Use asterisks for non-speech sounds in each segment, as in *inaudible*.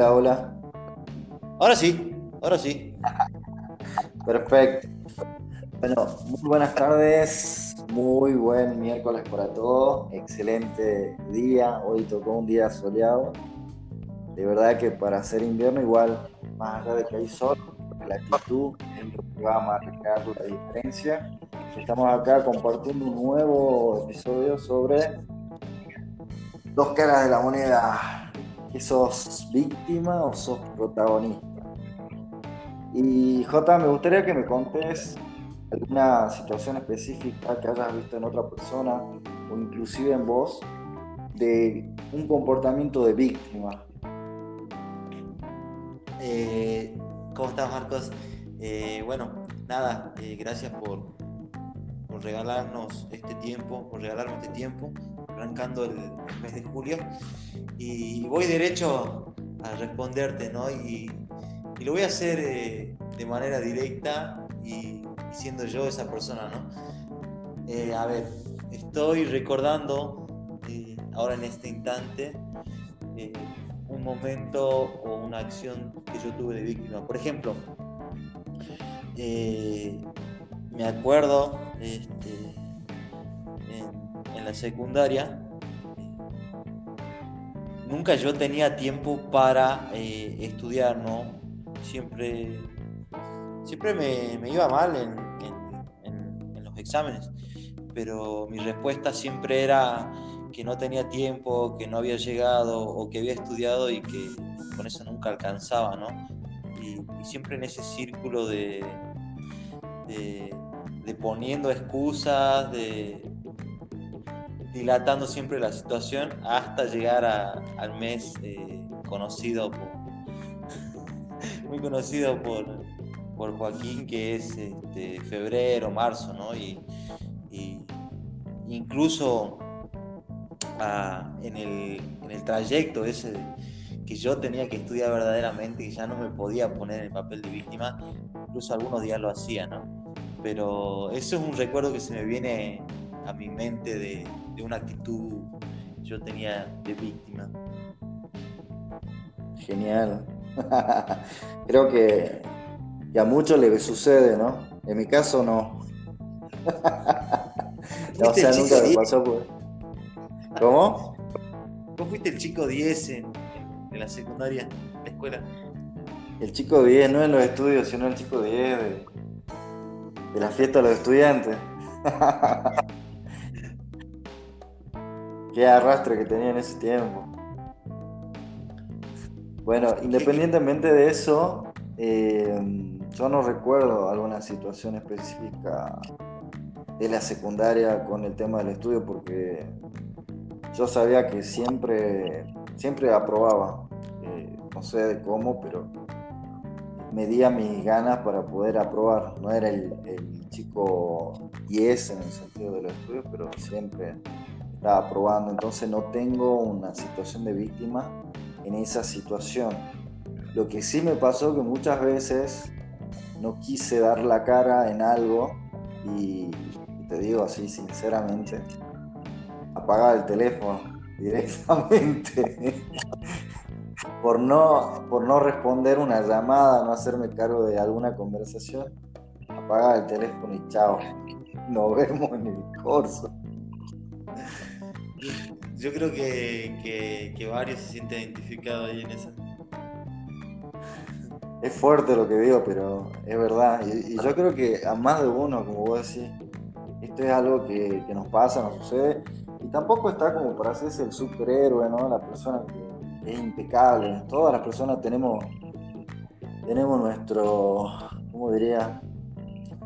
Hola, hola. Ahora sí, ahora sí. *laughs* Perfecto. Bueno, muy buenas tardes, muy buen miércoles para todos, excelente día, hoy tocó un día soleado. De verdad que para hacer invierno igual, más allá de que hay sol, la actitud es lo que va a marcar la diferencia. Estamos acá compartiendo un nuevo episodio sobre dos caras de la moneda. ¿Que sos víctima o sos protagonista? Y Jota, me gustaría que me contes alguna situación específica que hayas visto en otra persona o inclusive en vos de un comportamiento de víctima. Eh, ¿Cómo estás, Marcos? Eh, bueno, nada, eh, gracias por, por regalarnos este tiempo, por regalarme este tiempo, arrancando el, mes de julio. Y voy derecho a responderte, ¿no? Y, lo voy a hacer eh, de manera directa y, siendo yo esa persona, ¿no? Eh, a ver, estoy recordando eh, ahora en este instante un momento o una acción que yo tuve de víctima. Por ejemplo, me acuerdo este, secundaria, nunca yo tenía tiempo para eh, estudiar, ¿no? Siempre, siempre me, iba mal en, los exámenes, pero mi respuesta siempre era que no tenía tiempo, que no había llegado o que había estudiado y que con eso nunca alcanzaba, ¿no? Y, siempre en ese círculo de, de poniendo excusas, de dilatando siempre la situación hasta llegar al mes eh, conocido *laughs* muy conocido por, por Joaquín, que es este, febrero, marzo, ¿no? Y, incluso ah, en, el, en el trayecto ese que yo tenía que estudiar verdaderamente, y ya no me podía poner en el papel de víctima, incluso algunos días lo hacía, ¿no? pero eso es un recuerdo que se me viene a mi mente de, una actitud que yo tenía de víctima. Genial. *laughs* Creo que, a muchos les sucede, ¿no? En mi caso no. *laughs* o sea, nunca me pasó pues. ¿Cómo? ¿Cómo fuiste el chico 10 en, la secundaria, en la escuela? El chico 10, no en los estudios, sino el chico 10 de, de la fiesta de los estudiantes. *laughs* Qué arrastre que tenía en ese tiempo. Bueno, independientemente de eso, eh, yo no recuerdo alguna situación específica de la secundaria con el tema del estudio porque yo sabía que siempre, siempre aprobaba. Eh, no sé de cómo, pero medía mis ganas para poder aprobar. No era el, chico 10 en el sentido de los estudios, pero siempre estaba aprobando. Entonces no tengo una situación de víctima en esa situación. Lo que sí me pasó que muchas veces no quise dar la cara en algo y, te digo así sinceramente, apagar el teléfono *laughs* directamente *laughs* por no, por no responder una llamada, no hacerme cargo de alguna conversación, apagar el teléfono y chao. *laughs* Nos vemos en el curso. Yo creo que, varios se sienten identificados ahí en eso. Es fuerte lo que digo, pero es verdad. Y, yo creo que a más de uno, como vos decís, esto es algo que, que nos pasa, nos sucede. Y tampoco está como para hacerse el superhéroe, ¿no? La persona que es impecable. Todas las personas tenemos, tenemos nuestro, ¿cómo diría?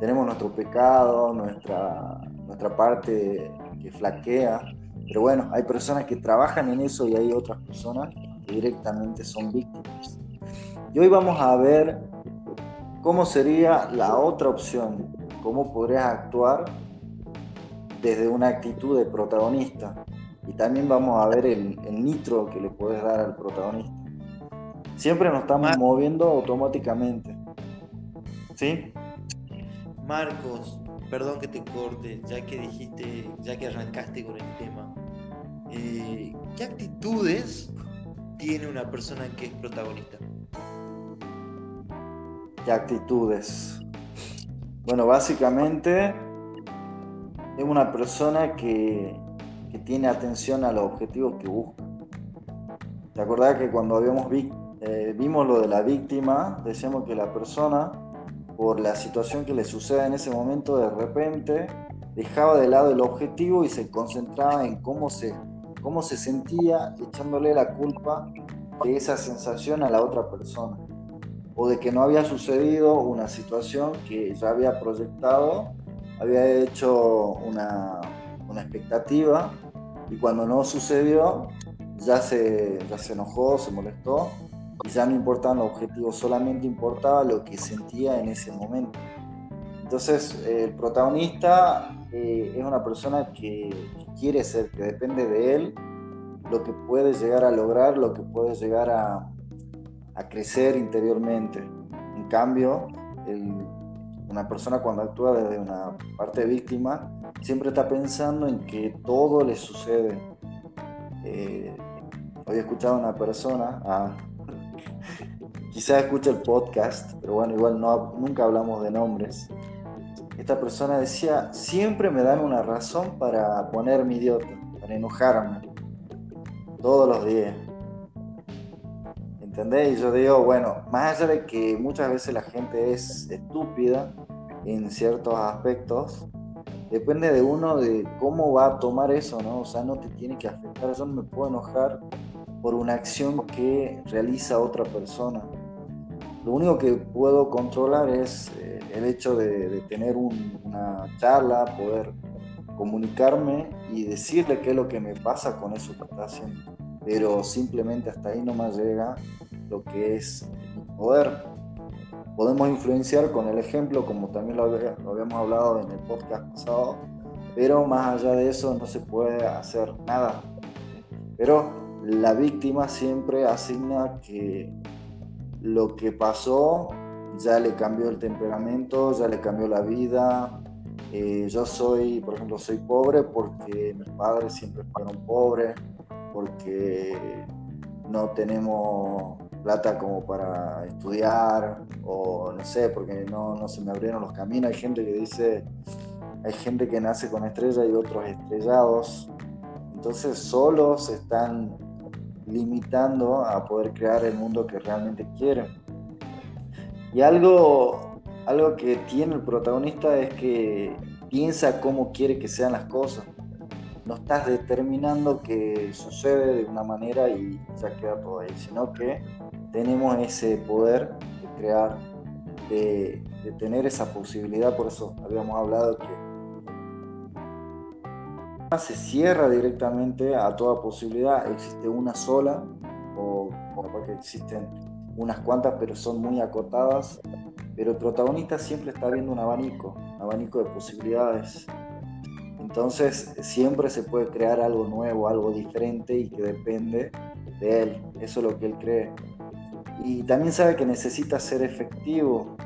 Tenemos nuestro pecado, nuestra, nuestra parte que flaquea. Pero bueno, hay personas que trabajan en eso y hay otras personas que directamente son víctimas. Y hoy vamos a ver cómo sería la otra opción, cómo podrías actuar desde una actitud de protagonista y también vamos a ver el, nitro que le puedes dar al protagonista. Siempre nos estamos moviendo automáticamente. ¿Sí? Marcos, perdón que te corte, ya que dijiste, ya que arrancaste con el tema. Eh, ¿Qué actitudes tiene una persona que es protagonista? ¿Qué actitudes? Bueno, básicamente es una persona que, tiene atención a los objetivos que busca. ¿Te acordás que cuando habíamos eh, vimos lo de la víctima, decíamos que la persona, por la situación que le sucede en ese momento, de repente dejaba de lado el objetivo y se concentraba en cómo se, cómo se sentía echándole la culpa de esa sensación a la otra persona. O de que no había sucedido una situación que ya había proyectado, había hecho una, una expectativa y cuando no sucedió ya se, ya se enojó, se molestó ya no importaban los objetivos, solamente importaba lo que sentía en ese momento. Entonces el protagonista eh, es una persona que, quiere ser, que depende de él lo que puede llegar a lograr, lo que puede llegar a, a crecer interiormente. En cambio, una persona cuando actúa desde una parte víctima siempre está pensando en que todo le sucede. Eh, hoy he escuchado a una persona, ah, quizás escuche el podcast, pero bueno, igual no, nunca hablamos de nombres. Esta persona decía, siempre me dan una razón para ponerme idiota, para enojarme, todos los días. ¿Entendés? Y yo digo, bueno, más allá de que muchas veces la gente es estúpida en ciertos aspectos, depende de uno de cómo va a tomar eso, ¿no? O sea, no te tiene que afectar. Yo no me puedo enojar por una acción que realiza otra persona. Lo único que puedo controlar es eh, el hecho de, tener una charla, poder comunicarme y decirle qué es lo que me pasa con eso que está haciendo. Pero simplemente hasta ahí no me llega lo que es poder. Podemos influenciar con el ejemplo, como también lo, habíamos hablado en el podcast pasado, pero más allá de eso no se puede hacer nada. Pero la víctima siempre asigna que lo que pasó ya le cambió el temperamento, ya le cambió la vida. Eh, yo soy, por ejemplo, soy pobre porque mis padres siempre fueron pobres, porque no tenemos plata como para estudiar o no sé, porque no, no se me abrieron los caminos. Hay gente que dice, hay gente que nace con estrella y otros estrellados. Entonces solo se están limitando a poder crear el mundo que realmente quieren. Y algo, algo que tiene el protagonista es que piensa cómo quiere que sean las cosas no estás determinando que sucede de una manera y ya queda todo ahí, sino que tenemos ese poder de crear, de, tener esa posibilidad, por eso habíamos hablado que se cierra directamente a toda posibilidad, existe una sola, o, porque existen unas cuantas, pero son muy acotadas, pero el protagonista siempre está viendo un abanico, un abanico de posibilidades entonces siempre se puede crear algo nuevo, algo diferente y que depende de él. Eso es lo que él cree. Y también sabe que necesita ser efectivo.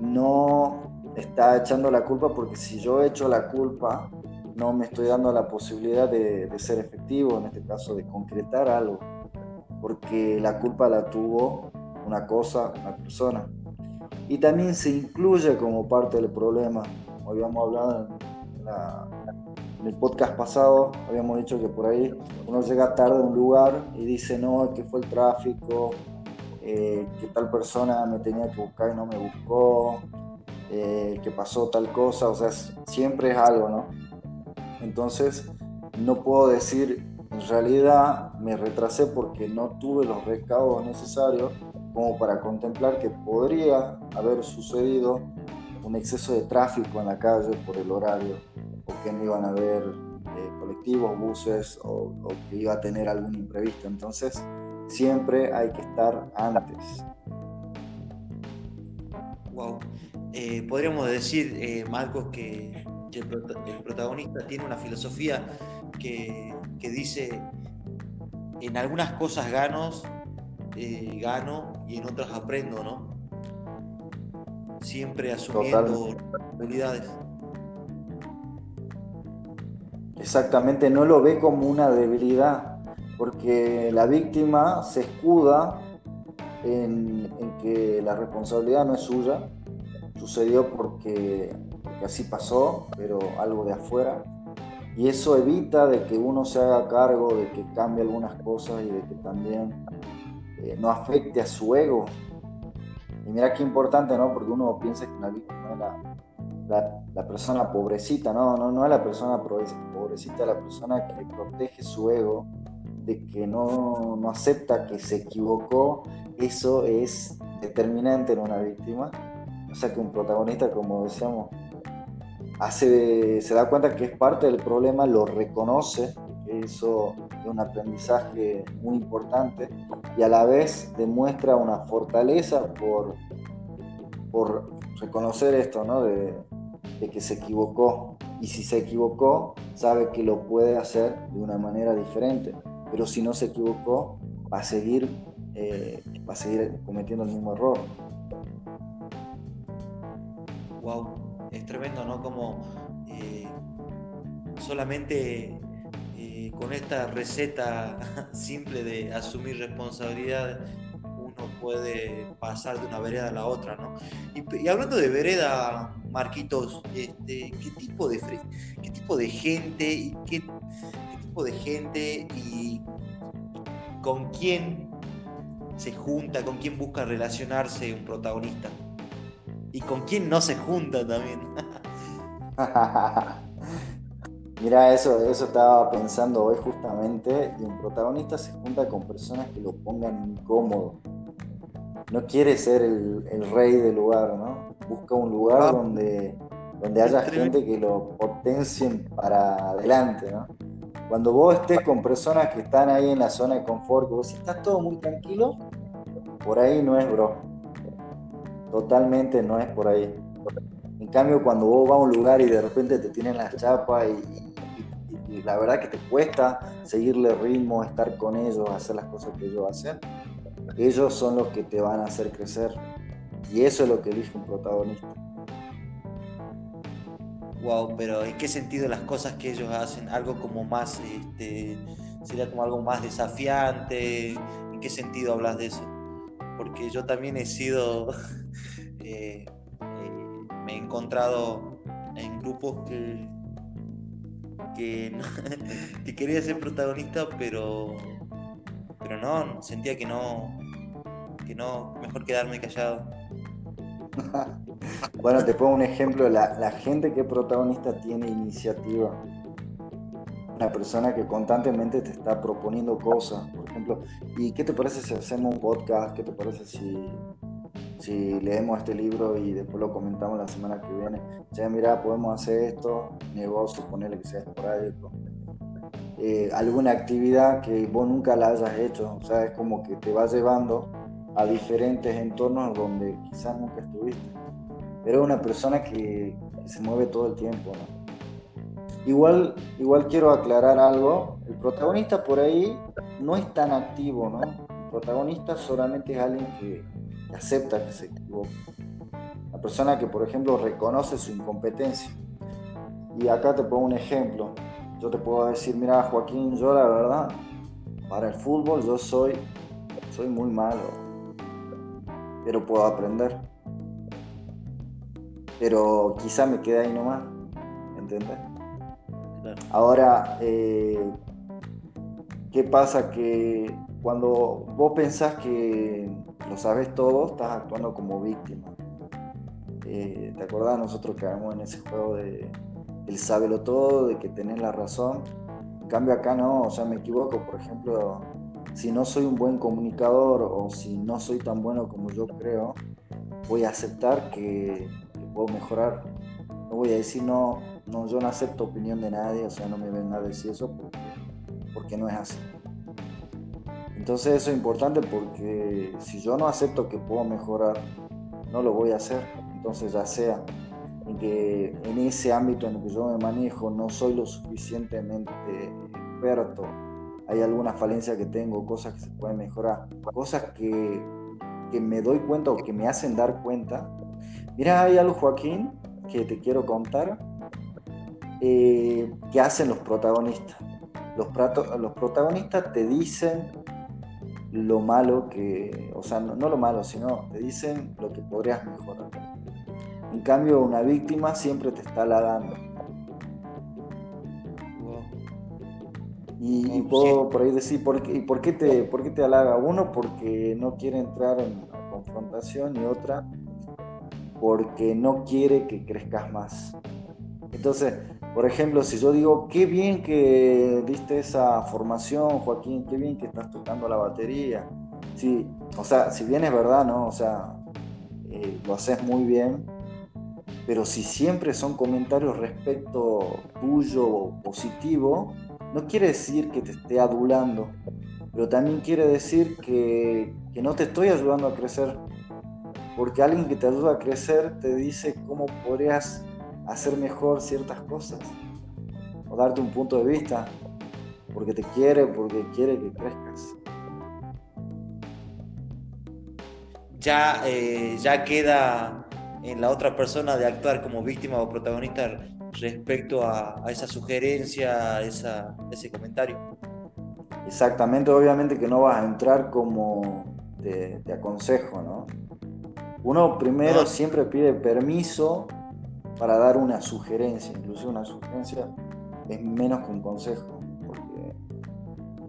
No está echando la culpa porque si yo echo la culpa, no me estoy dando la posibilidad de, ser efectivo, en este caso de concretar algo. Porque la culpa la tuvo una cosa, una persona. Y también se incluye como parte del problema. Hoy habíamos hablado en la, en el podcast pasado habíamos dicho que por ahí uno llega tarde a un lugar y dice, no, que fue el tráfico, eh, que tal persona me tenía que buscar y no me buscó, eh, que pasó tal cosa, o sea, siempre es algo, ¿no? Entonces, no puedo decir, en realidad me retrasé porque no tuve los recaudos necesarios como para contemplar que podría haber sucedido un exceso de tráfico en la calle por el horario o que no iban a haber eh, colectivos, buses o, que iba a tener algún imprevisto. Entonces, siempre hay que estar antes. Wow. Eh, podríamos decir, eh, Marcos, que el, protagonista tiene una filosofía que, dice, en algunas cosas gano, gano y en otras aprendo, ¿no? Siempre asumiendo habilidades. Exactamente, no lo ve como una debilidad, porque la víctima se escuda en, que la responsabilidad no es suya, sucedió porque, así pasó, pero algo de afuera, y eso evita de que uno se haga cargo, de que cambie algunas cosas y de que también eh, no afecte a su ego. Y mira qué importante, ¿no? Porque uno piensa que la víctima es la, la, persona pobrecita, no, no, no es la persona pobrecita, es la persona que protege su ego, de que no, no acepta que se equivocó eso es determinante en una víctima. O sea que un protagonista, como decíamos, hace, se da cuenta que es parte del problema, lo reconoce, eso es un aprendizaje muy importante y a la vez demuestra una fortaleza por, por reconocer esto, ¿no? De, de que se equivocó. Y si se equivocó, sabe que lo puede hacer de una manera diferente. Pero si no se equivocó, va a seguir eh, va a seguir cometiendo el mismo error. Wow, es tremendo, ¿no? Como eh, solamente eh, con esta receta *laughs* simple de asumir responsabilidad uno puede pasar de una vereda a la otra, ¿no? Y, hablando de vereda, Marquitos, este, ¿qué tipo de qué tipo de gente qué, qué tipo de gente y con quién se junta, con quién busca relacionarse un protagonista. Y con quién no se junta también. *laughs* Mira, eso, eso estaba pensando hoy justamente, y un protagonista se junta con personas que lo pongan incómodo. No quiere ser el, rey del lugar, ¿no? Busca un lugar ah. donde, donde haya gente que lo potencien para adelante, ¿no? Cuando vos estés con personas que están ahí en la zona de confort, que vos estás todo muy tranquilo, por ahí no es, bro. Totalmente no es por ahí. En cambio, cuando vos vas a un lugar y de repente te tienen las chapas y, la verdad que te cuesta seguirle ritmo, estar con ellos, hacer las cosas que ellos hacen, ellos son los que te van a hacer crecer. Y eso es lo que elige un protagonista. Wow, pero ¿en qué sentido las cosas que ellos hacen? Algo como más, este, sería como algo más desafiante. ¿En qué sentido hablas de eso? Porque yo también he sido, *laughs* eh, eh, me he encontrado en grupos que, que, *laughs* que, quería ser protagonista, pero, pero no, sentía que no, que no, mejor quedarme callado. *laughs* bueno, te pongo un ejemplo, la, gente que protagonista tiene iniciativa. Una persona que constantemente te está proponiendo cosas, ejemplo, ¿y qué te parece si hacemos un podcast? ¿Qué te parece si, si leemos este libro y después lo comentamos la semana que viene? Ya, mira, podemos hacer esto, negocio, ponerle que sea esporádico. Eh, alguna actividad que vos nunca la hayas hecho, o sea, es como que te va llevando a diferentes entornos donde quizás nunca estuviste. Pero una persona que, se mueve todo el tiempo. Igual, igual quiero aclarar algo, el protagonista por ahí no es tan activo, ¿no? El protagonista solamente es alguien que acepta que se equivoca. La persona que, por ejemplo, reconoce su incompetencia. Y acá te pongo un ejemplo. Yo te puedo decir, mira, Joaquín, yo la verdad, para el fútbol yo soy, soy muy malo pero puedo aprender. Pero quizá me quede ahí nomás, ¿entiendes? Ahora, eh, ¿qué pasa? Que cuando vos pensás que lo sabes todo, estás actuando como víctima. Eh, ¿Te acordás nosotros hagamos en ese juego de el sábelo todo, de que tenés la razón? En cambio acá no, o sea, me equivoco, por ejemplo, si no soy un buen comunicador o si no soy tan bueno como yo creo, voy a aceptar que, puedo mejorar. No voy a decir, no, no, yo no acepto opinión de nadie, o sea, no me ven a decir eso porque, porque no es así. Entonces eso es importante porque si yo no acepto que puedo mejorar, no lo voy a hacer. Entonces ya sea que en ese ámbito en el que yo me manejo no soy lo suficientemente experto hay alguna falencia que tengo, cosas que se pueden mejorar, cosas que, que me doy cuenta o que me hacen dar cuenta. Mira, hay algo, Joaquín, que te quiero contar, eh, que hacen los protagonistas. Los, los protagonistas te dicen lo malo que, o sea, no, lo malo, sino te dicen lo que podrías mejorar. En cambio, una víctima siempre te está halagando. Y, puedo por ahí decir, ¿por qué, ¿y por qué, te, por qué te halaga? Uno, porque no quiere entrar en confrontación y otra, porque no quiere que crezcas más. Entonces, por ejemplo, si yo digo, qué bien que diste esa formación, Joaquín, qué bien que estás tocando la batería. Sí, o sea, si bien es verdad, ¿no? O sea, eh, lo haces muy bien, pero si siempre son comentarios respecto tuyo positivo, no quiere decir que te esté adulando, pero también quiere decir que, que no te estoy ayudando a crecer. Porque alguien que te ayuda a crecer te dice cómo podrías hacer mejor ciertas cosas o darte un punto de vista porque te quiere, porque quiere que crezcas. Ya, eh, ya queda en la otra persona de actuar como víctima o protagonista respecto a, esa sugerencia, a ese comentario. Exactamente, obviamente que no vas a entrar como te, aconsejo, ¿no? Uno primero siempre pide permiso para dar una sugerencia, incluso una sugerencia es menos que un consejo, porque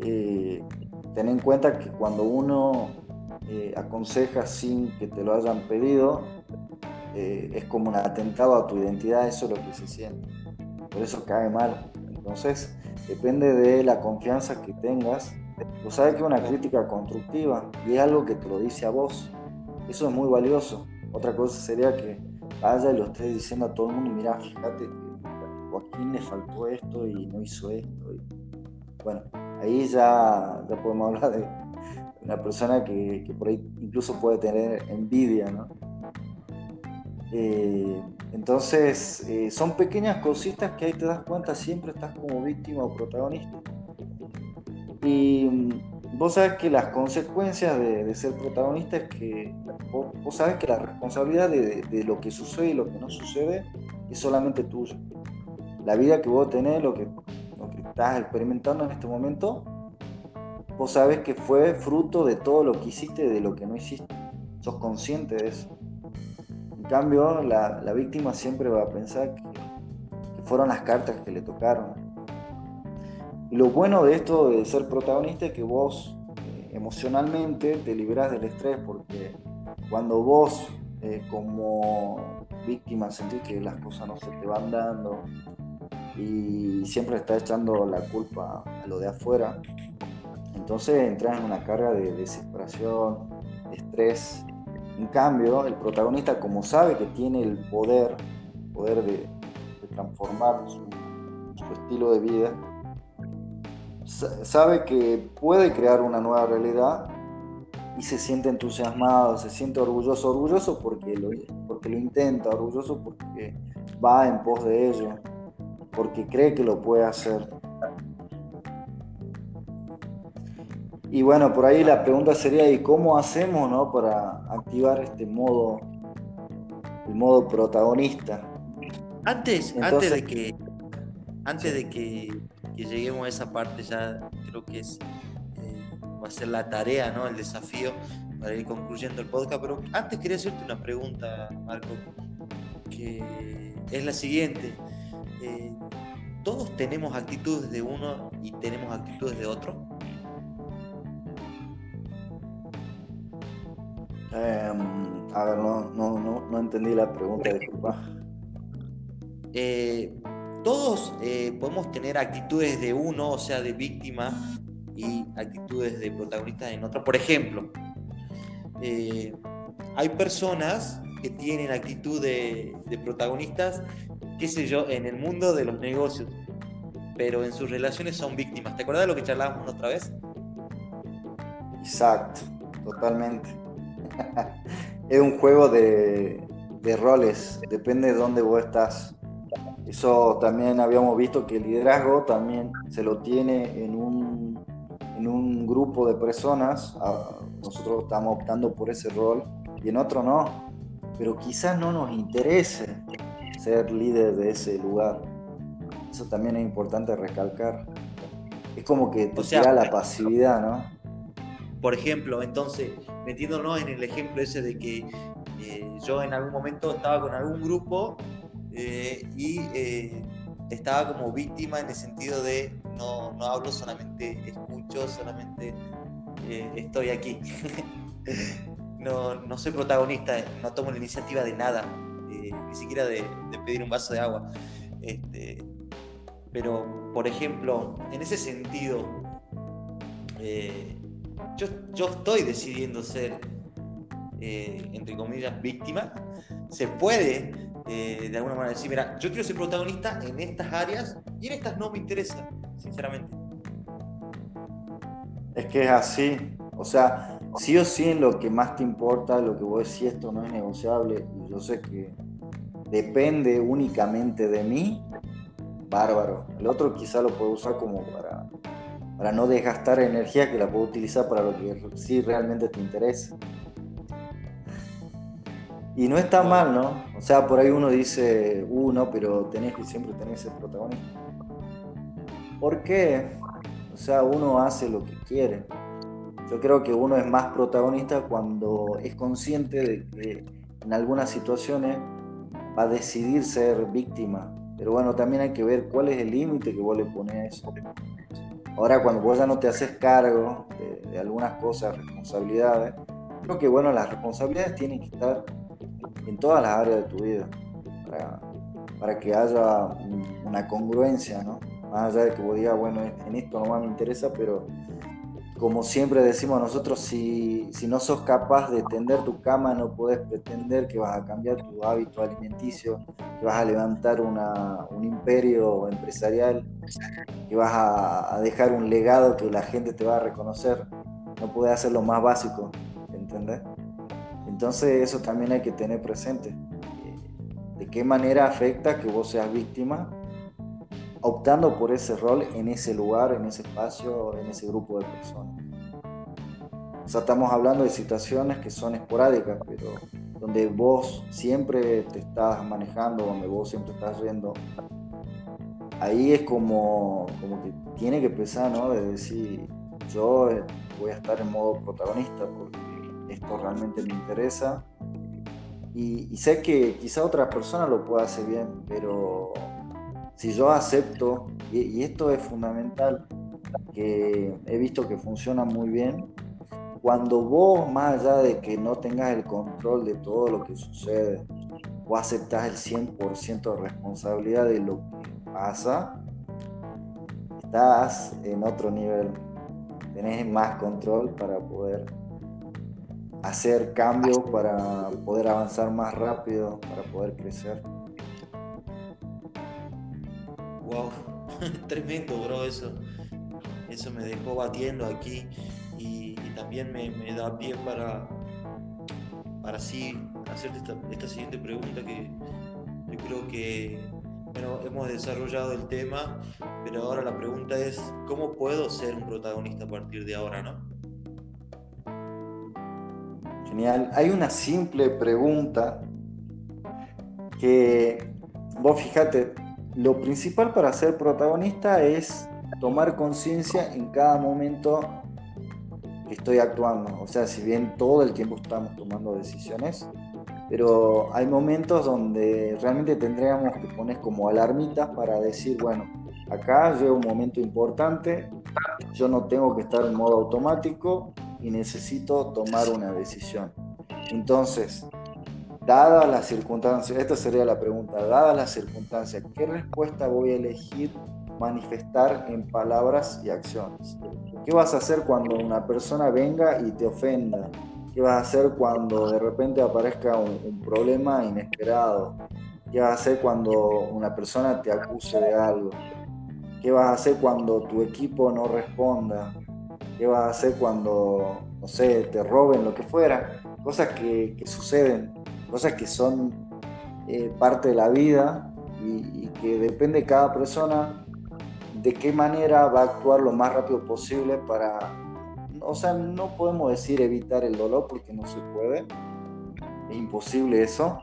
eh, ten en cuenta que cuando uno eh, aconseja sin que te lo hayan pedido, eh, es como un atentado a tu identidad, eso es lo que se siente, por eso cae mal. Entonces, depende de la confianza que tengas. Tú sabes que una crítica constructiva y es algo que te lo dice a vos. Eso es muy valioso. Otra cosa sería que vaya y lo esté diciendo a todo el mundo, mira, fíjate que Joaquín le faltó esto y no hizo esto. bueno, ahí ya, ya podemos *laughs* hablar de una persona que, por ahí incluso puede tener envidia, ¿no? Eh, entonces, eh, son pequeñas cositas que ahí te das cuenta, siempre estás como víctima o protagonista. Y vos sabes que las consecuencias de, ser protagonista es que vos, sabes que la responsabilidad de, lo que sucede y lo que no sucede es solamente tuya. La vida que vos tenés, lo que, lo que estás experimentando en este momento, vos sabes que fue fruto de todo lo que hiciste de lo que no hiciste. Sos consciente de eso. En cambio, la, la víctima siempre va a pensar que fueron las cartas que le tocaron lo bueno de esto de ser protagonista es que vos eh, emocionalmente te liberás del estrés porque cuando vos eh, como víctima sentís que las cosas no se te van dando y siempre estás echando la culpa a lo de afuera, entonces entras en una carga de desesperación, de estrés. En cambio, el protagonista como sabe que tiene el poder, poder de, transformar su estilo de vida, sabe que puede crear una nueva realidad y se siente entusiasmado, se siente orgulloso, orgulloso porque lo, porque lo intenta, orgulloso porque va en pos de ello, porque cree que lo puede hacer. Y bueno, por ahí la pregunta sería, ¿y cómo hacemos no, para activar este modo, el modo protagonista? Antes, antes de que antes de que que lleguemos a esa parte ya creo que es, eh, va a ser la tarea, ¿no? El desafío para ir concluyendo el podcast. Pero antes quería hacerte una pregunta, Marco, que es la siguiente. Eh, ¿Todos tenemos actitudes de uno y tenemos actitudes de otro? Em, a ver, no, no, no, no entendí la pregunta, disculpa. Eh, todos eh, podemos tener actitudes de uno, o sea, de víctima, y actitudes de protagonista en otro. Por ejemplo, eh, hay personas que tienen actitud de, protagonistas, qué sé yo, en el mundo de los negocios, pero en sus relaciones son víctimas. ¿Te acuerdas de lo que charlábamos otra vez? Exacto, totalmente. *laughs* es un juego de, de roles, depende de dónde vos estás. Eso también habíamos visto que el liderazgo también se lo tiene en un, en un grupo de personas. Ah, nosotros estamos optando por ese rol y en otro no. Pero quizás no nos interese ser líder de ese lugar. Eso también es importante recalcar. Es como que te o la pasividad, ¿no? Por ejemplo, entonces, metiéndonos en el ejemplo ese de que eh, yo en algún momento estaba con algún grupo eh, y eh, estaba como víctima en el sentido de no, no hablo, solamente escucho, solamente estoy aquí. *laughs* no, no, soy protagonista, no tomo la iniciativa de nada, ni siquiera de, pedir un vaso de agua. Este, pero, por ejemplo, en ese sentido, yo, yo estoy decidiendo ser eh, entre comillas, víctima, se puede eh, de alguna manera decir, mira, yo quiero ser protagonista en estas áreas y en estas no me interesa, sinceramente. Es que es así, o sea, sí o sí en lo que más te importa, lo que vos decís, esto no es negociable, y yo sé que depende únicamente de mí, bárbaro. El otro quizá lo puedo usar como para, para no desgastar energía que la puedo utilizar para lo que sí realmente te interesa. Y no está mal, ¿no? O sea, por ahí uno dice, uh, no, pero tenés que siempre tener ese protagonista. ¿Por qué? O sea, uno hace lo que quiere. Yo creo que uno es más protagonista cuando es consciente de que en algunas situaciones va a decidir ser víctima. Pero bueno, también hay que ver cuál es el límite que vos le pones a eso. Ahora, cuando vos ya no te haces cargo de, de algunas cosas, responsabilidades, creo que bueno, las responsabilidades tienen que estar en todas las áreas de tu vida, para, que haya una congruencia, ¿no? Más allá de que vos digas, bueno, en esto no me interesa, pero como siempre decimos nosotros, si, si, no sos capaz de tender tu cama, no puedes pretender que vas a cambiar tu hábito alimenticio, que vas a levantar una, un imperio empresarial, que vas a, a, dejar un legado que la gente te va a reconocer. No puedes hacer lo más básico, ¿entendés? Entonces eso también hay que tener presente. ¿De qué manera afecta que vos seas víctima optando por ese rol en ese lugar, en ese espacio, en ese grupo de personas? O sea, estamos hablando de situaciones que son esporádicas, pero donde vos siempre te estás manejando, donde vos siempre estás yendo. Ahí es como, como que tiene que pesar, ¿no? De decir, yo voy a estar en modo protagonista porque esto realmente me interesa. Y, sé que quizá otra persona lo pueda hacer bien, pero si yo acepto, y, esto es fundamental, que he visto que funciona muy bien, cuando vos, más allá de que no tengas el control de todo lo que sucede, vos aceptas el 100% de responsabilidad de lo que pasa, estás en otro nivel, tenés más control para poder hacer cambios para poder avanzar más rápido, para poder crecer. Wow, *laughs* tremendo, bro, eso. Eso me dejó batiendo aquí y, también me, da pie para, para así hacerte esta, siguiente pregunta que yo creo que bueno, hemos desarrollado el tema, pero ahora la pregunta es, ¿cómo puedo ser un protagonista a partir de ahora, no? Genial. Hay una simple pregunta que, vos fíjate, lo principal para ser protagonista es tomar conciencia en cada momento que estoy actuando. O sea, si bien todo el tiempo estamos tomando decisiones, pero hay momentos donde realmente tendríamos que poner como alarmitas para decir, bueno, acá llega un momento importante, yo no tengo que estar en modo automático, y necesito tomar una decisión. Entonces, dadas las circunstancias, esta sería la pregunta, dadas las circunstancias, ¿qué respuesta voy a elegir manifestar en palabras y acciones? ¿Qué vas a hacer cuando una persona venga y te ofenda? ¿Qué vas a hacer cuando de repente aparezca un, problema inesperado? ¿Qué vas a hacer cuando una persona te acuse de algo? ¿Qué vas a hacer cuando tu equipo no responda? ¿Qué vas a hacer cuando, no sé, te roben, lo que fuera? Cosas que, suceden, cosas que son eh, parte de la vida y, que depende de cada persona de qué manera va a actuar lo más rápido posible para, o sea, no podemos decir evitar el dolor porque no se puede, es imposible eso,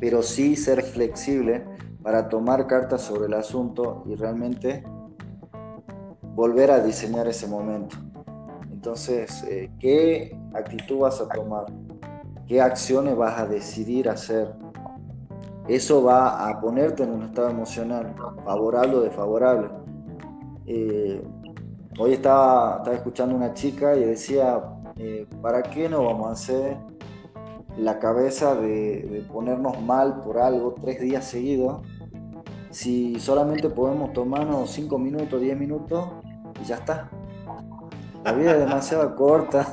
pero sí ser flexible para tomar cartas sobre el asunto y realmente volver a diseñar ese momento. Entonces, eh, ¿qué actitud vas a tomar? ¿Qué acciones vas a decidir hacer? Eso va a ponerte en un estado emocional, favorable o desfavorable. Eh, hoy estaba, estaba escuchando una chica y decía, eh, ¿para qué no vamos a hacer la cabeza de, ponernos mal por algo tres días seguidos si solamente podemos tomarnos cinco minutos, diez minutos y ya está? La vida es demasiado corta.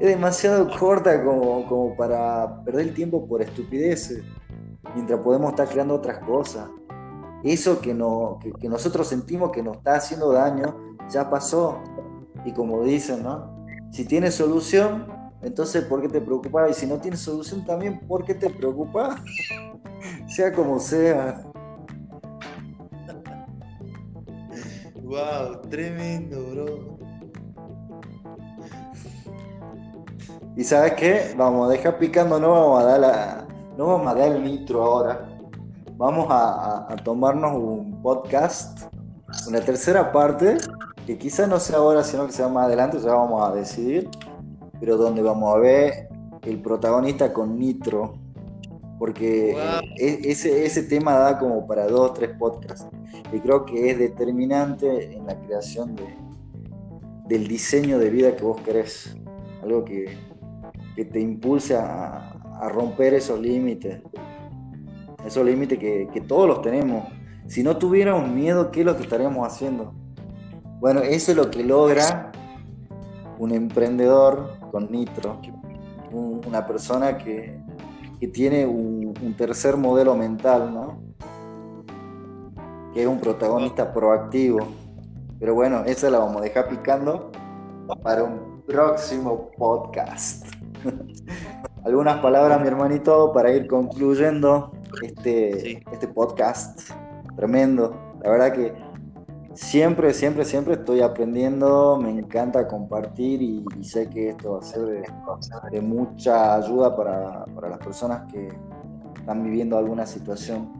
Es demasiado corta como, como para perder el tiempo por estupideces, mientras podemos estar creando otras cosas. Eso que, no, que, nosotros sentimos que nos está haciendo daño, ya pasó. Y como dicen, ¿no? Si tienes solución, entonces ¿por qué te preocupas? Y si no tienes solución también, ¿por qué te preocupas? *laughs* sea como sea. Wow, tremendo, bro. Y sabes qué? Vamos a dejar picando, no vamos a dar la, no vamos a dar el nitro ahora. Vamos a, tomarnos un podcast, una tercera parte, que quizás no sea ahora, sino que sea más adelante, ya vamos a decidir, pero donde vamos a ver el protagonista con nitro, porque e, ese, ese tema da como para dos, tres podcasts, y creo que es determinante en la creación de, del diseño de vida que vos querés, algo que, que te impulse a, romper esos límites, esos límites que, todos los tenemos. Si no tuviéramos miedo, ¿qué es lo que estaríamos haciendo? Bueno, eso es lo que logra un emprendedor con nitro, una persona que, tiene un, un, tercer modelo mental, ¿no? Que es un protagonista proactivo. Pero bueno, esa la vamos a dejar picando para un próximo podcast. *laughs* Algunas palabras, mi hermanito, para ir concluyendo este, este podcast. Tremendo. La verdad que siempre, siempre, siempre estoy aprendiendo. Me encanta compartir y, sé que esto va a ser de, mucha ayuda para, para las personas que están viviendo alguna situación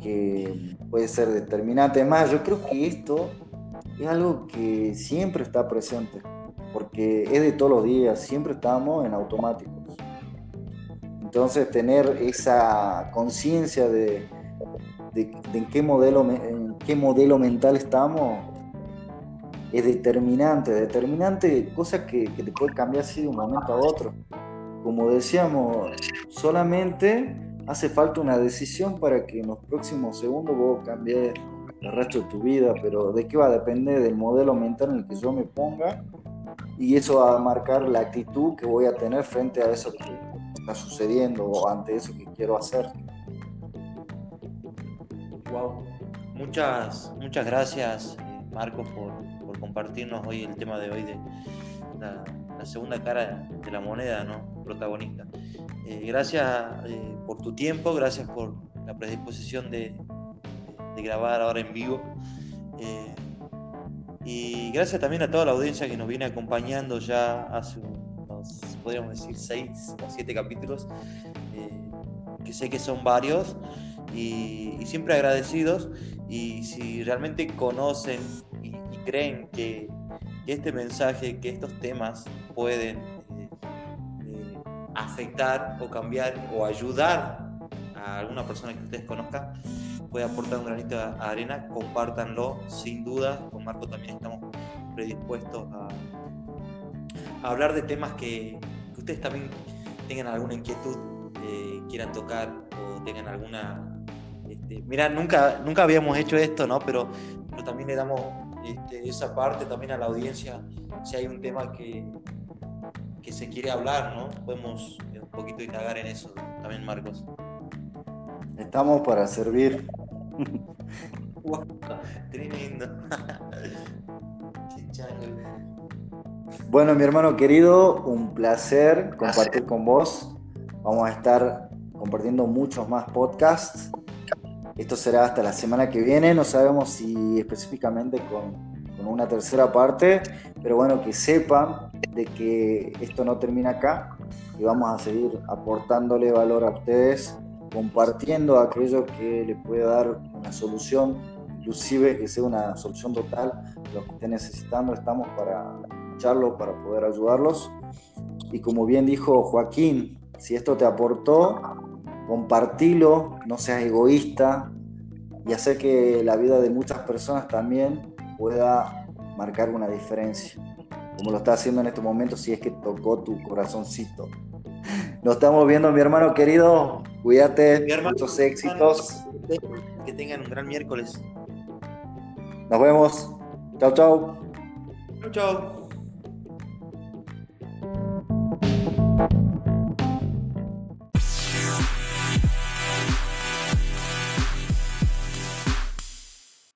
que puede ser determinante. Además, yo creo que esto es algo que siempre está presente porque es de todos los días, siempre estamos en automáticos. Entonces tener esa conciencia de, en, qué modelo, qué modelo mental estamos es determinante, determinante, cosa que, que te puede cambiar así de un momento a otro. Como decíamos, solamente hace falta una decisión para que en los próximos segundos vos cambies el resto de tu vida, pero ¿de qué va a depender? Del modelo mental en el que yo me ponga y eso va a marcar la actitud que voy a tener frente a eso que está sucediendo o ante eso que quiero hacer. Wow. Muchas, muchas gracias, Marcos, por, por, compartirnos hoy el tema de hoy de la, segunda cara de la moneda, ¿no? Protagonista. Eh, gracias eh, por tu tiempo, gracias por la predisposición de, grabar ahora en vivo. Eh, y gracias también a toda la audiencia que nos viene acompañando ya hace unos, podríamos decir, seis o siete capítulos, eh, que sé que son varios, y, siempre agradecidos. Y si realmente conocen y, creen que, este mensaje, que estos temas pueden afectar o cambiar o ayudar a alguna persona que ustedes conozcan, puede aportar un granito de arena, compártanlo sin duda. Con Marco también estamos predispuestos a, hablar de temas que, ustedes también tengan alguna inquietud, eh, quieran tocar o tengan alguna... Este, mira, nunca, nunca habíamos hecho esto, ¿no? Pero, pero también le damos este, esa parte también a la audiencia, si hay un tema que, que se quiere hablar, ¿no? Podemos un poquito indagar en eso también, Marcos. Estamos para servir. Tremendo. *laughs* bueno, mi hermano querido, un placer compartir con vos. Vamos a estar compartiendo muchos más podcasts. Esto será hasta la semana que viene. No sabemos si específicamente con, con una tercera parte, pero bueno, que sepan de que esto no termina acá y vamos a seguir aportándole valor a ustedes compartiendo aquello que le puede dar una solución, inclusive que sea una solución total, lo que esté necesitando, estamos para escucharlo, para poder ayudarlos. Y como bien dijo Joaquín, si esto te aportó, compartilo, no seas egoísta y hacer que la vida de muchas personas también pueda marcar una diferencia, como lo está haciendo en este momento si es que tocó tu corazoncito. Nos estamos viendo, mi hermano querido. Cuídate, muchos éxitos. Que tengan un gran miércoles. Nos vemos. Chao, chao. Chao, chao.